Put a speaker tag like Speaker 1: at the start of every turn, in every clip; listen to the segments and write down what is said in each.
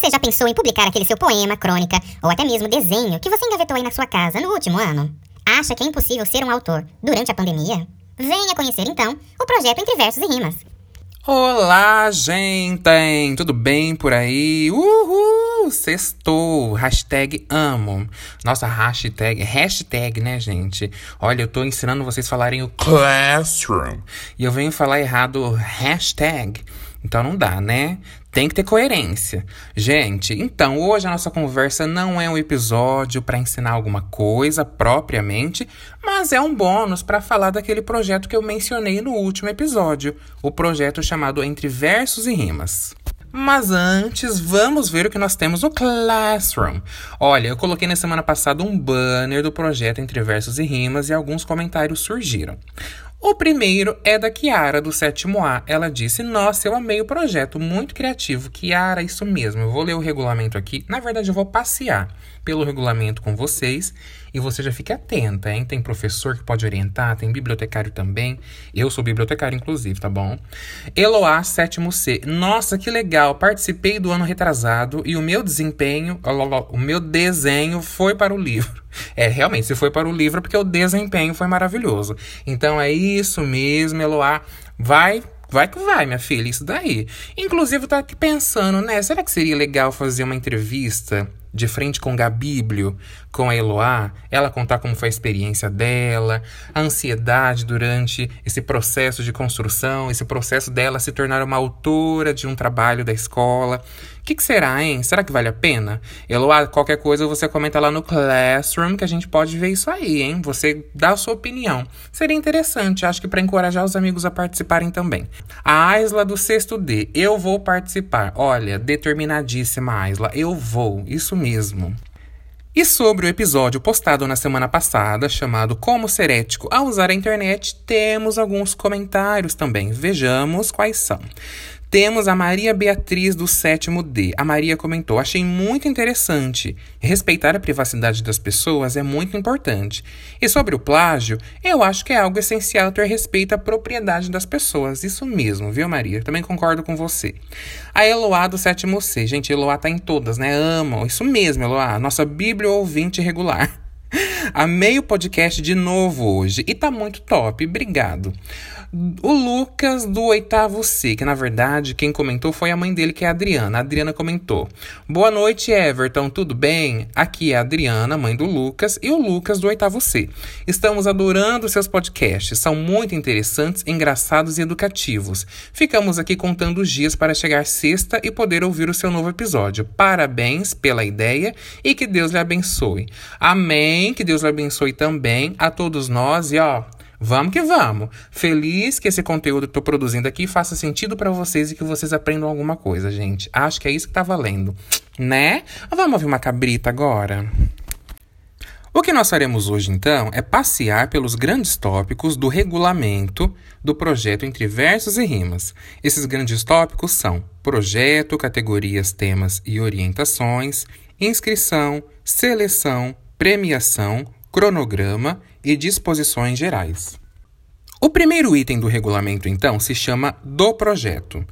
Speaker 1: Você já pensou em publicar aquele seu poema, crônica ou até mesmo desenho que você engavetou aí na sua casa no último ano? Acha que é impossível ser um autor durante a pandemia? Venha conhecer então o projeto Entre Versos e Rimas.
Speaker 2: Olá, gente! Tudo bem por aí? Uhul! Sextou! Hashtag amo. Nossa, hashtag, hashtag, né, gente? Olha, eu tô ensinando vocês a falarem o classroom. E eu venho falar errado hashtag. Então não dá, né? Tem que ter coerência. Gente, então hoje a nossa conversa não é um episódio para ensinar alguma coisa propriamente, mas é um bônus para falar daquele projeto que eu mencionei no último episódio, o projeto chamado Entre Versos e Rimas. Mas antes, vamos ver o que nós temos no Classroom. Olha, eu coloquei na semana passada um banner do projeto Entre Versos e Rimas e alguns comentários surgiram. O primeiro é da Kiara, do sétimo A. Ela disse: Nossa, eu amei o projeto, muito criativo. Kiara, isso mesmo. Eu vou ler o regulamento aqui. Na verdade, eu vou passear pelo regulamento com vocês e você já fique atenta, hein? Tem professor que pode orientar, tem bibliotecário também. Eu sou bibliotecário, inclusive, tá bom? Eloá, sétimo C. Nossa, que legal! Participei do ano retrasado e o meu desempenho, o meu desenho foi para o livro. É, realmente, se foi para o livro, porque o desempenho foi maravilhoso. Então é isso mesmo, Eloá. Vai Vai que vai, minha filha, isso daí. Inclusive, eu tô aqui pensando, né? Será que seria legal fazer uma entrevista de frente com Gabíblio, com a Eloá, ela contar como foi a experiência dela, a ansiedade durante esse processo de construção, esse processo dela se tornar uma autora de um trabalho da escola. O que, que, será, hein? Será que vale a pena? Eloá, qualquer coisa você comenta lá no Classroom que a gente pode ver isso aí, hein? Você dá a sua opinião. Seria interessante, acho que para encorajar os amigos a participarem também. A Aisla do sexto D, eu vou participar. Olha, determinadíssima Aisla, eu vou, isso mesmo. E sobre o episódio postado na semana passada, chamado Como Ser Ético ao Usar a Internet, temos alguns comentários também. Vejamos quais são. Temos a Maria Beatriz do sétimo D. A Maria comentou: Achei muito interessante. Respeitar a privacidade das pessoas é muito importante. E sobre o plágio, eu acho que é algo essencial ter respeito à propriedade das pessoas. Isso mesmo, viu, Maria? Também concordo com você. A Eloá do sétimo C. Gente, Eloá tá em todas, né? Amam. Isso mesmo, Eloá. Nossa Bíblia ouvinte regular. Amei o podcast de novo hoje e tá muito top. Obrigado. O Lucas do oitavo C, que na verdade quem comentou foi a mãe dele, que é a Adriana. A Adriana comentou: Boa noite, Everton, tudo bem? Aqui é a Adriana, mãe do Lucas, e o Lucas do oitavo C. Estamos adorando seus podcasts, são muito interessantes, engraçados e educativos. Ficamos aqui contando os dias para chegar sexta e poder ouvir o seu novo episódio. Parabéns pela ideia e que Deus lhe abençoe. Amém, que Deus lhe abençoe também a todos nós e ó. Vamos que vamos. Feliz que esse conteúdo que estou produzindo aqui faça sentido para vocês e que vocês aprendam alguma coisa, gente. Acho que é isso que tá valendo, né? Vamos ouvir uma cabrita agora? O que nós faremos hoje, então, é passear pelos grandes tópicos do regulamento do projeto Entre Versos e Rimas. Esses grandes tópicos são projeto, categorias, temas e orientações, inscrição, seleção, premiação, cronograma e disposições gerais. O primeiro item do regulamento, então, se chama do projeto.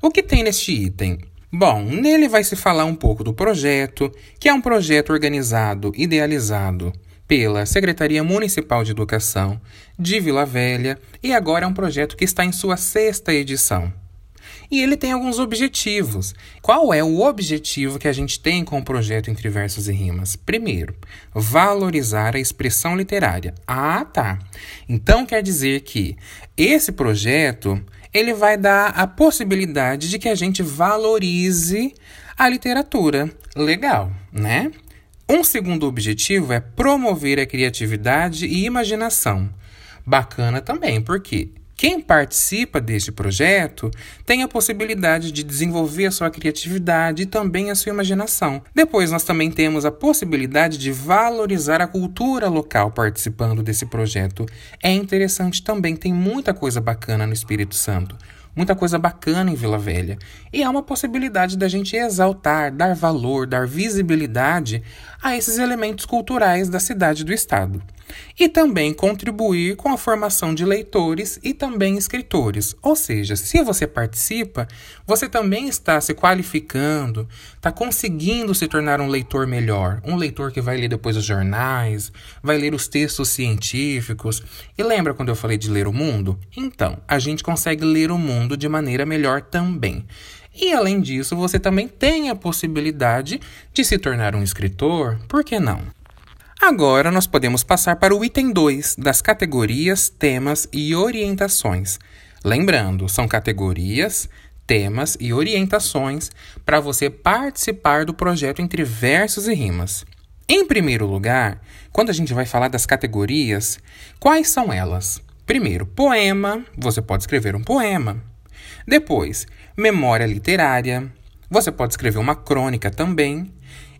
Speaker 2: O que tem neste item? Bom, nele vai se falar um pouco do projeto, que é um projeto organizado, idealizado pela Secretaria Municipal de Educação de Vila Velha e agora é um projeto que está em sua sexta edição. E ele tem alguns objetivos. Qual é o objetivo que a gente tem com o projeto Entre Versos e Rimas? Primeiro, valorizar a expressão literária. Ah, tá. Então quer dizer que esse projeto ele vai dar a possibilidade de que a gente valorize a literatura. Legal, né? Um segundo objetivo é promover a criatividade e imaginação. Bacana também, porque quem participa deste projeto tem a possibilidade de desenvolver a sua criatividade e também a sua imaginação. Depois, nós também temos a possibilidade de valorizar a cultura local participando desse projeto. É interessante também, tem muita coisa bacana no Espírito Santo muita coisa bacana em Vila Velha. E é uma possibilidade da gente exaltar, dar valor, dar visibilidade a esses elementos culturais da cidade do estado. E também contribuir com a formação de leitores e também escritores. Ou seja, se você participa, você também está se qualificando, está conseguindo se tornar um leitor melhor. Um leitor que vai ler depois os jornais, vai ler os textos científicos. E lembra quando eu falei de ler o mundo? Então, a gente consegue ler o mundo de maneira melhor também. E além disso, você também tem a possibilidade de se tornar um escritor, por que não? Agora nós podemos passar para o item 2 das categorias, temas e orientações. Lembrando, são categorias, temas e orientações para você participar do projeto entre versos e rimas. Em primeiro lugar, quando a gente vai falar das categorias, quais são elas? Primeiro, poema, você pode escrever um poema. Depois, memória literária. Você pode escrever uma crônica também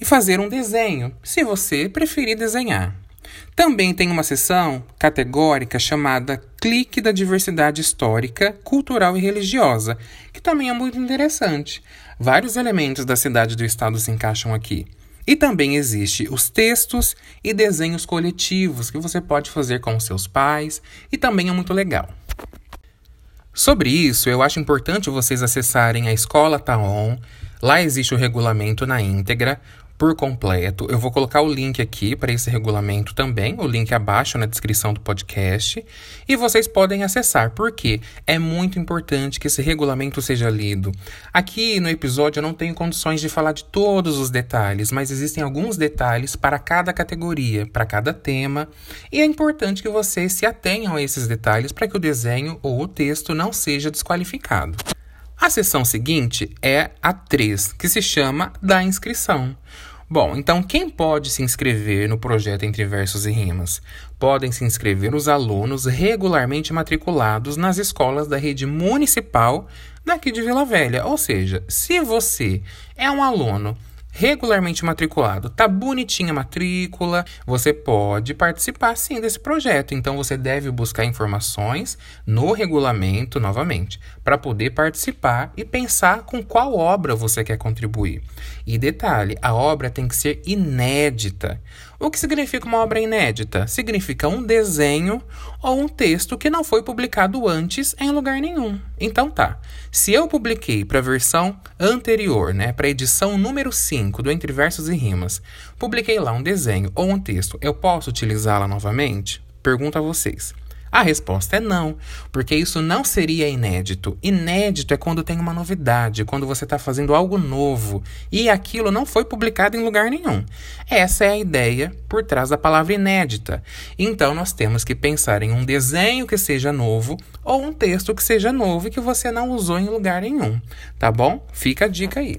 Speaker 2: e fazer um desenho, se você preferir desenhar. Também tem uma seção categórica chamada Clique da Diversidade Histórica, Cultural e Religiosa, que também é muito interessante. Vários elementos da cidade do estado se encaixam aqui. E também existe os textos e desenhos coletivos que você pode fazer com seus pais e também é muito legal. Sobre isso, eu acho importante vocês acessarem a Escola Taon. Lá existe o regulamento na íntegra, por completo. Eu vou colocar o link aqui para esse regulamento também, o link abaixo na descrição do podcast, e vocês podem acessar, porque é muito importante que esse regulamento seja lido. Aqui no episódio eu não tenho condições de falar de todos os detalhes, mas existem alguns detalhes para cada categoria, para cada tema, e é importante que vocês se atenham a esses detalhes para que o desenho ou o texto não seja desqualificado. A sessão seguinte é a 3, que se chama da inscrição. Bom, então quem pode se inscrever no projeto Entre Versos e Rimas? Podem se inscrever os alunos regularmente matriculados nas escolas da rede municipal daqui de Vila Velha. Ou seja, se você é um aluno regularmente matriculado, tá bonitinha a matrícula, você pode participar sim desse projeto. Então você deve buscar informações no regulamento novamente para poder participar e pensar com qual obra você quer contribuir. E detalhe, a obra tem que ser inédita. O que significa uma obra inédita? Significa um desenho ou um texto que não foi publicado antes em lugar nenhum. Então tá. Se eu publiquei para a versão anterior, né, para a edição número 5 do Entre Versos e Rimas, publiquei lá um desenho ou um texto, eu posso utilizá-la novamente? Pergunto a vocês. A resposta é não, porque isso não seria inédito. Inédito é quando tem uma novidade, quando você está fazendo algo novo e aquilo não foi publicado em lugar nenhum. Essa é a ideia por trás da palavra inédita. Então nós temos que pensar em um desenho que seja novo ou um texto que seja novo e que você não usou em lugar nenhum. Tá bom? Fica a dica aí.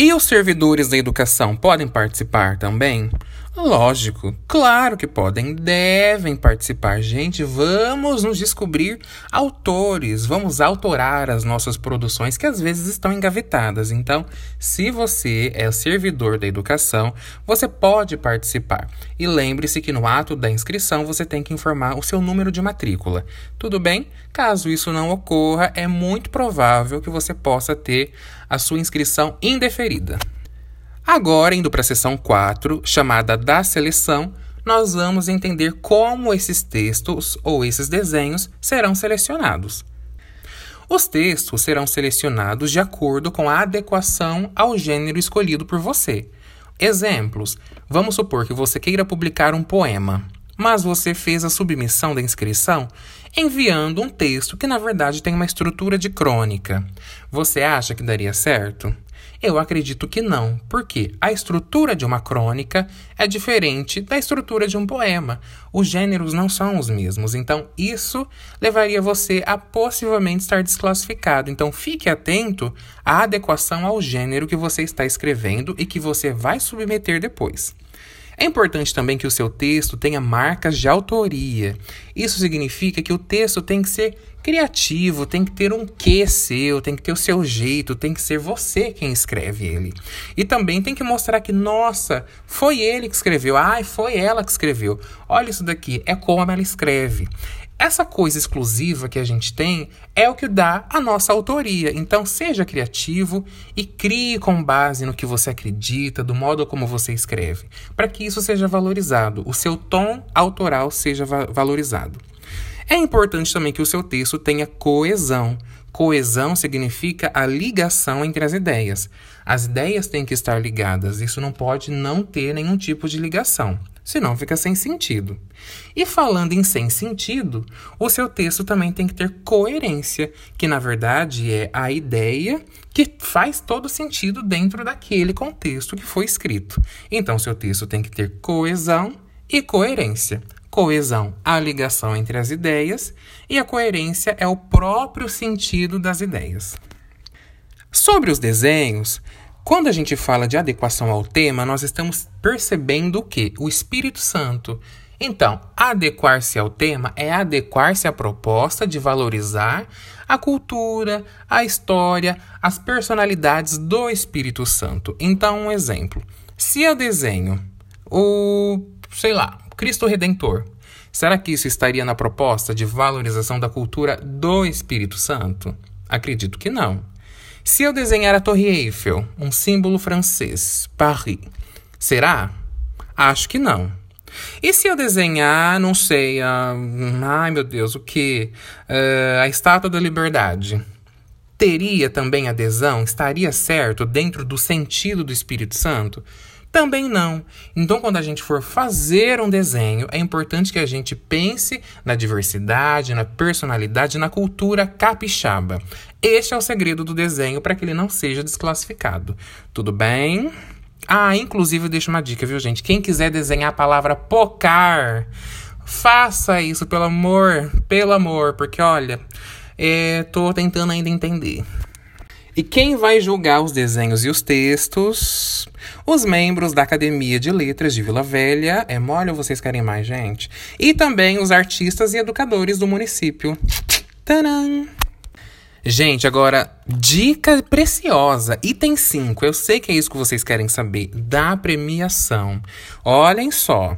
Speaker 2: E os servidores da educação podem participar também? Lógico, claro que podem, devem participar. Gente, vamos nos descobrir autores, vamos autorar as nossas produções que às vezes estão engavetadas. Então, se você é servidor da educação, você pode participar. E lembre-se que no ato da inscrição você tem que informar o seu número de matrícula. Tudo bem? Caso isso não ocorra, é muito provável que você possa ter a sua inscrição indeferida. Agora, indo para a seção 4, chamada da seleção, nós vamos entender como esses textos ou esses desenhos serão selecionados. Os textos serão selecionados de acordo com a adequação ao gênero escolhido por você. Exemplos: vamos supor que você queira publicar um poema, mas você fez a submissão da inscrição enviando um texto que na verdade tem uma estrutura de crônica. Você acha que daria certo? Eu acredito que não, porque a estrutura de uma crônica é diferente da estrutura de um poema. Os gêneros não são os mesmos, então isso levaria você a possivelmente estar desclassificado. Então fique atento à adequação ao gênero que você está escrevendo e que você vai submeter depois. É importante também que o seu texto tenha marcas de autoria. Isso significa que o texto tem que ser criativo, tem que ter um quê seu, tem que ter o seu jeito, tem que ser você quem escreve ele. E também tem que mostrar que, nossa, foi ele que escreveu, ai, foi ela que escreveu. Olha isso daqui, é como ela escreve. Essa coisa exclusiva que a gente tem é o que dá a nossa autoria. Então, seja criativo e crie com base no que você acredita, do modo como você escreve, para que isso seja valorizado, o seu tom autoral seja va valorizado. É importante também que o seu texto tenha coesão. Coesão significa a ligação entre as ideias. As ideias têm que estar ligadas, isso não pode não ter nenhum tipo de ligação senão fica sem sentido. E falando em sem sentido, o seu texto também tem que ter coerência, que na verdade é a ideia que faz todo sentido dentro daquele contexto que foi escrito. Então, seu texto tem que ter coesão e coerência. Coesão, a ligação entre as ideias, e a coerência é o próprio sentido das ideias. Sobre os desenhos, quando a gente fala de adequação ao tema, nós estamos percebendo o que? O Espírito Santo. Então, adequar-se ao tema é adequar-se à proposta de valorizar a cultura, a história, as personalidades do Espírito Santo. Então, um exemplo. Se eu desenho o, sei lá, Cristo Redentor, será que isso estaria na proposta de valorização da cultura do Espírito Santo? Acredito que não. Se eu desenhar a Torre Eiffel, um símbolo francês, Paris, será? Acho que não. E se eu desenhar, não sei, a, ai meu Deus, o que? Uh, a Estátua da Liberdade. Teria também adesão? Estaria certo dentro do sentido do Espírito Santo? Também não. Então, quando a gente for fazer um desenho, é importante que a gente pense na diversidade, na personalidade, na cultura capixaba. Este é o segredo do desenho para que ele não seja desclassificado. Tudo bem? Ah, inclusive eu deixo uma dica, viu, gente? Quem quiser desenhar a palavra pocar, faça isso, pelo amor, pelo amor, porque olha, é, tô tentando ainda entender. E quem vai julgar os desenhos e os textos? Os membros da Academia de Letras de Vila Velha. É mole ou vocês querem mais, gente? E também os artistas e educadores do município. Tadã! Gente, agora, dica preciosa, item 5. Eu sei que é isso que vocês querem saber, da premiação. Olhem só.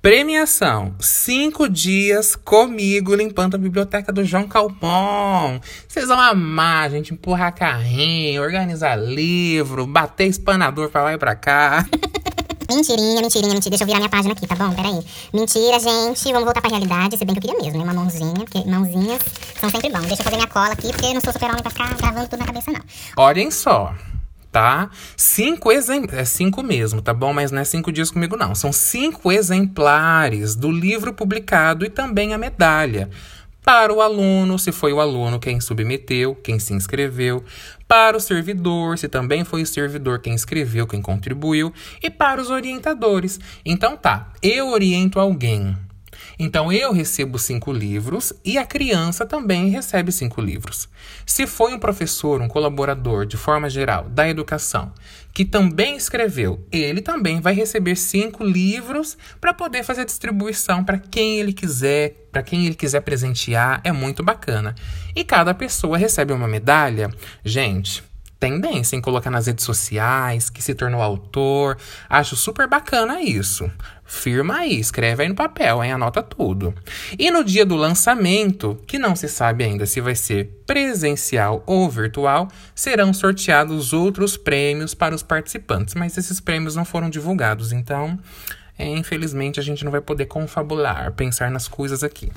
Speaker 2: Premiação: cinco dias comigo limpando a biblioteca do João Calpon. Vocês vão amar, gente. Empurrar carrinho, organizar livro, bater espanador pra lá e pra cá.
Speaker 1: Mentirinha, mentirinha, mentira. Deixa eu virar minha página aqui, tá bom? Peraí. Mentira, gente. Vamos voltar pra realidade. Se bem que eu queria mesmo, né? Uma mãozinha, porque mãozinhas são sempre bom. Deixa eu fazer minha cola aqui, porque eu não sou super-homem pra ficar gravando tudo na cabeça, não.
Speaker 2: Olhem só tá? Cinco exemplares, é cinco mesmo, tá bom? Mas não é cinco dias comigo, não. São cinco exemplares do livro publicado e também a medalha. Para o aluno, se foi o aluno quem submeteu, quem se inscreveu. Para o servidor, se também foi o servidor quem escreveu, quem contribuiu. E para os orientadores. Então tá, eu oriento alguém então eu recebo cinco livros e a criança também recebe cinco livros. Se foi um professor, um colaborador, de forma geral, da educação, que também escreveu, ele também vai receber cinco livros para poder fazer distribuição para quem ele quiser, para quem ele quiser presentear. É muito bacana. E cada pessoa recebe uma medalha. Gente, tendência em colocar nas redes sociais, que se tornou autor. Acho super bacana isso. Firma aí, escreve aí no papel, hein? Anota tudo. E no dia do lançamento, que não se sabe ainda se vai ser presencial ou virtual, serão sorteados outros prêmios para os participantes, mas esses prêmios não foram divulgados, então, é, infelizmente, a gente não vai poder confabular, pensar nas coisas aqui.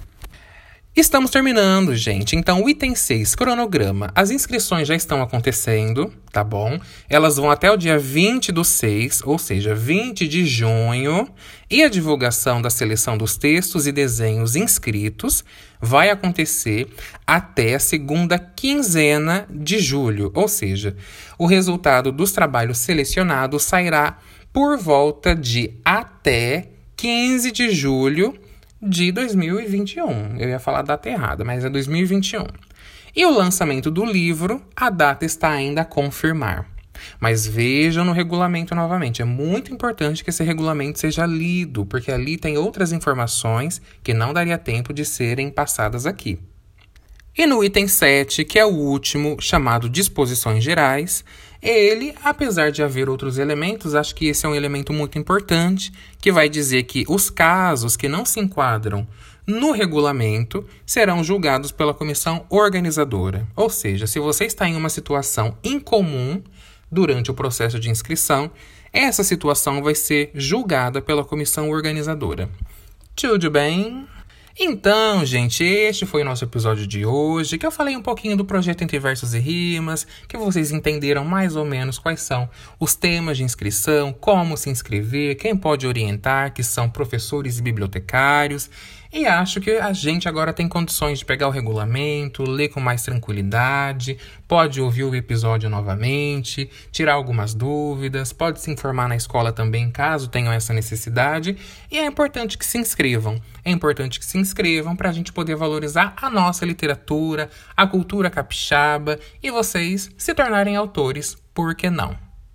Speaker 2: Estamos terminando, gente. Então, o item 6, cronograma. As inscrições já estão acontecendo, tá bom? Elas vão até o dia 20 do 6, ou seja, 20 de junho. E a divulgação da seleção dos textos e desenhos inscritos vai acontecer até a segunda quinzena de julho, ou seja, o resultado dos trabalhos selecionados sairá por volta de até 15 de julho de 2021. Eu ia falar a data errada, mas é 2021. E o lançamento do livro, a data está ainda a confirmar. Mas vejam no regulamento novamente. É muito importante que esse regulamento seja lido, porque ali tem outras informações que não daria tempo de serem passadas aqui. E no item 7, que é o último, chamado disposições gerais, ele, apesar de haver outros elementos, acho que esse é um elemento muito importante, que vai dizer que os casos que não se enquadram no regulamento serão julgados pela comissão organizadora. Ou seja, se você está em uma situação incomum durante o processo de inscrição, essa situação vai ser julgada pela comissão organizadora. Tudo bem? Então, gente, este foi o nosso episódio de hoje, que eu falei um pouquinho do projeto Entre Versos e Rimas, que vocês entenderam mais ou menos quais são os temas de inscrição, como se inscrever, quem pode orientar, que são professores e bibliotecários. E acho que a gente agora tem condições de pegar o regulamento, ler com mais tranquilidade, pode ouvir o episódio novamente, tirar algumas dúvidas, pode se informar na escola também caso tenham essa necessidade. E é importante que se inscrevam. É importante que se inscrevam para a gente poder valorizar a nossa literatura, a cultura capixaba e vocês se tornarem autores, por que não?